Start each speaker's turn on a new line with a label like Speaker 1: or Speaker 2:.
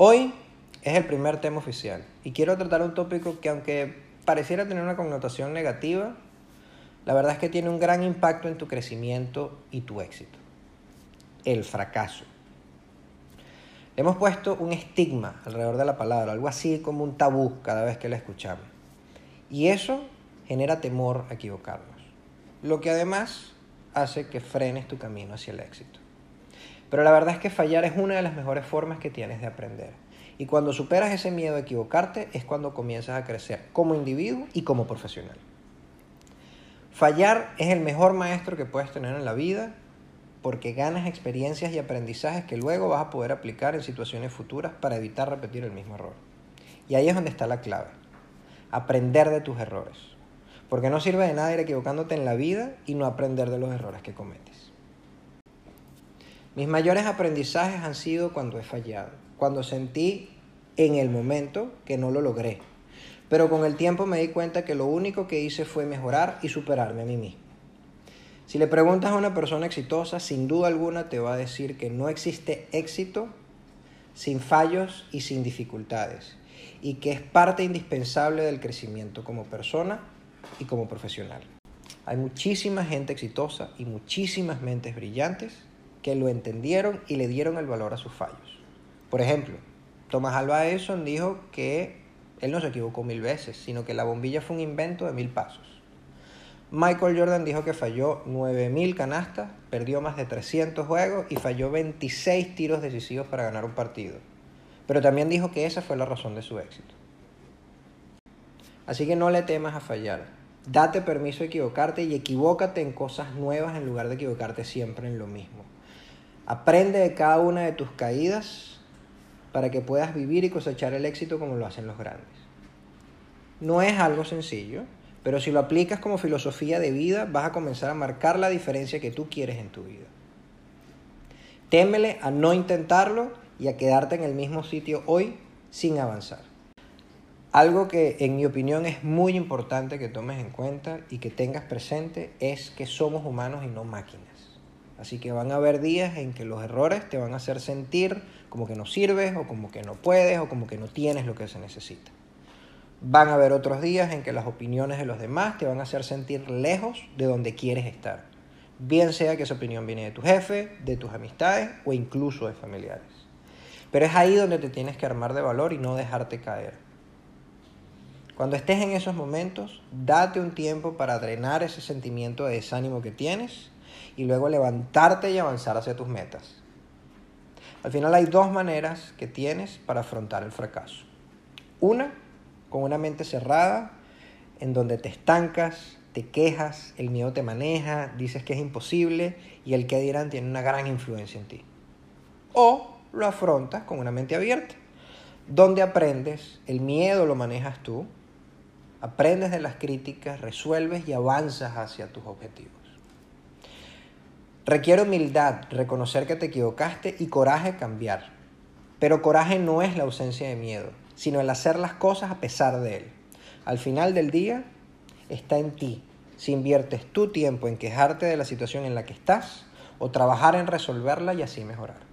Speaker 1: Hoy es el primer tema oficial y quiero tratar un tópico que aunque pareciera tener una connotación negativa, la verdad es que tiene un gran impacto en tu crecimiento y tu éxito. El fracaso. hemos puesto un estigma alrededor de la palabra, algo así como un tabú cada vez que la escuchamos. Y eso genera temor a equivocarnos, lo que además hace que frenes tu camino hacia el éxito. Pero la verdad es que fallar es una de las mejores formas que tienes de aprender. Y cuando superas ese miedo a equivocarte es cuando comienzas a crecer como individuo y como profesional. Fallar es el mejor maestro que puedes tener en la vida porque ganas experiencias y aprendizajes que luego vas a poder aplicar en situaciones futuras para evitar repetir el mismo error. Y ahí es donde está la clave. Aprender de tus errores. Porque no sirve de nada ir equivocándote en la vida y no aprender de los errores que cometes. Mis mayores aprendizajes han sido cuando he fallado, cuando sentí en el momento que no lo logré. Pero con el tiempo me di cuenta que lo único que hice fue mejorar y superarme a mí mismo. Si le preguntas a una persona exitosa, sin duda alguna te va a decir que no existe éxito sin fallos y sin dificultades, y que es parte indispensable del crecimiento como persona y como profesional. Hay muchísima gente exitosa y muchísimas mentes brillantes que lo entendieron y le dieron el valor a sus fallos. Por ejemplo, Thomas Alva Edison dijo que él no se equivocó mil veces, sino que la bombilla fue un invento de mil pasos. Michael Jordan dijo que falló 9.000 canastas, perdió más de 300 juegos y falló 26 tiros decisivos para ganar un partido. Pero también dijo que esa fue la razón de su éxito. Así que no le temas a fallar. Date permiso de equivocarte y equivócate en cosas nuevas en lugar de equivocarte siempre en lo mismo. Aprende de cada una de tus caídas para que puedas vivir y cosechar el éxito como lo hacen los grandes. No es algo sencillo, pero si lo aplicas como filosofía de vida, vas a comenzar a marcar la diferencia que tú quieres en tu vida. Témele a no intentarlo y a quedarte en el mismo sitio hoy sin avanzar. Algo que en mi opinión es muy importante que tomes en cuenta y que tengas presente es que somos humanos y no máquinas. Así que van a haber días en que los errores te van a hacer sentir como que no sirves o como que no puedes o como que no tienes lo que se necesita. Van a haber otros días en que las opiniones de los demás te van a hacer sentir lejos de donde quieres estar. Bien sea que esa opinión viene de tu jefe, de tus amistades o incluso de familiares. Pero es ahí donde te tienes que armar de valor y no dejarte caer. Cuando estés en esos momentos, date un tiempo para drenar ese sentimiento de desánimo que tienes y luego levantarte y avanzar hacia tus metas. Al final hay dos maneras que tienes para afrontar el fracaso. Una, con una mente cerrada, en donde te estancas, te quejas, el miedo te maneja, dices que es imposible y el que dirán tiene una gran influencia en ti. O lo afrontas con una mente abierta, donde aprendes, el miedo lo manejas tú, aprendes de las críticas, resuelves y avanzas hacia tus objetivos. Requiere humildad, reconocer que te equivocaste y coraje cambiar. Pero coraje no es la ausencia de miedo, sino el hacer las cosas a pesar de él. Al final del día está en ti si inviertes tu tiempo en quejarte de la situación en la que estás o trabajar en resolverla y así mejorar.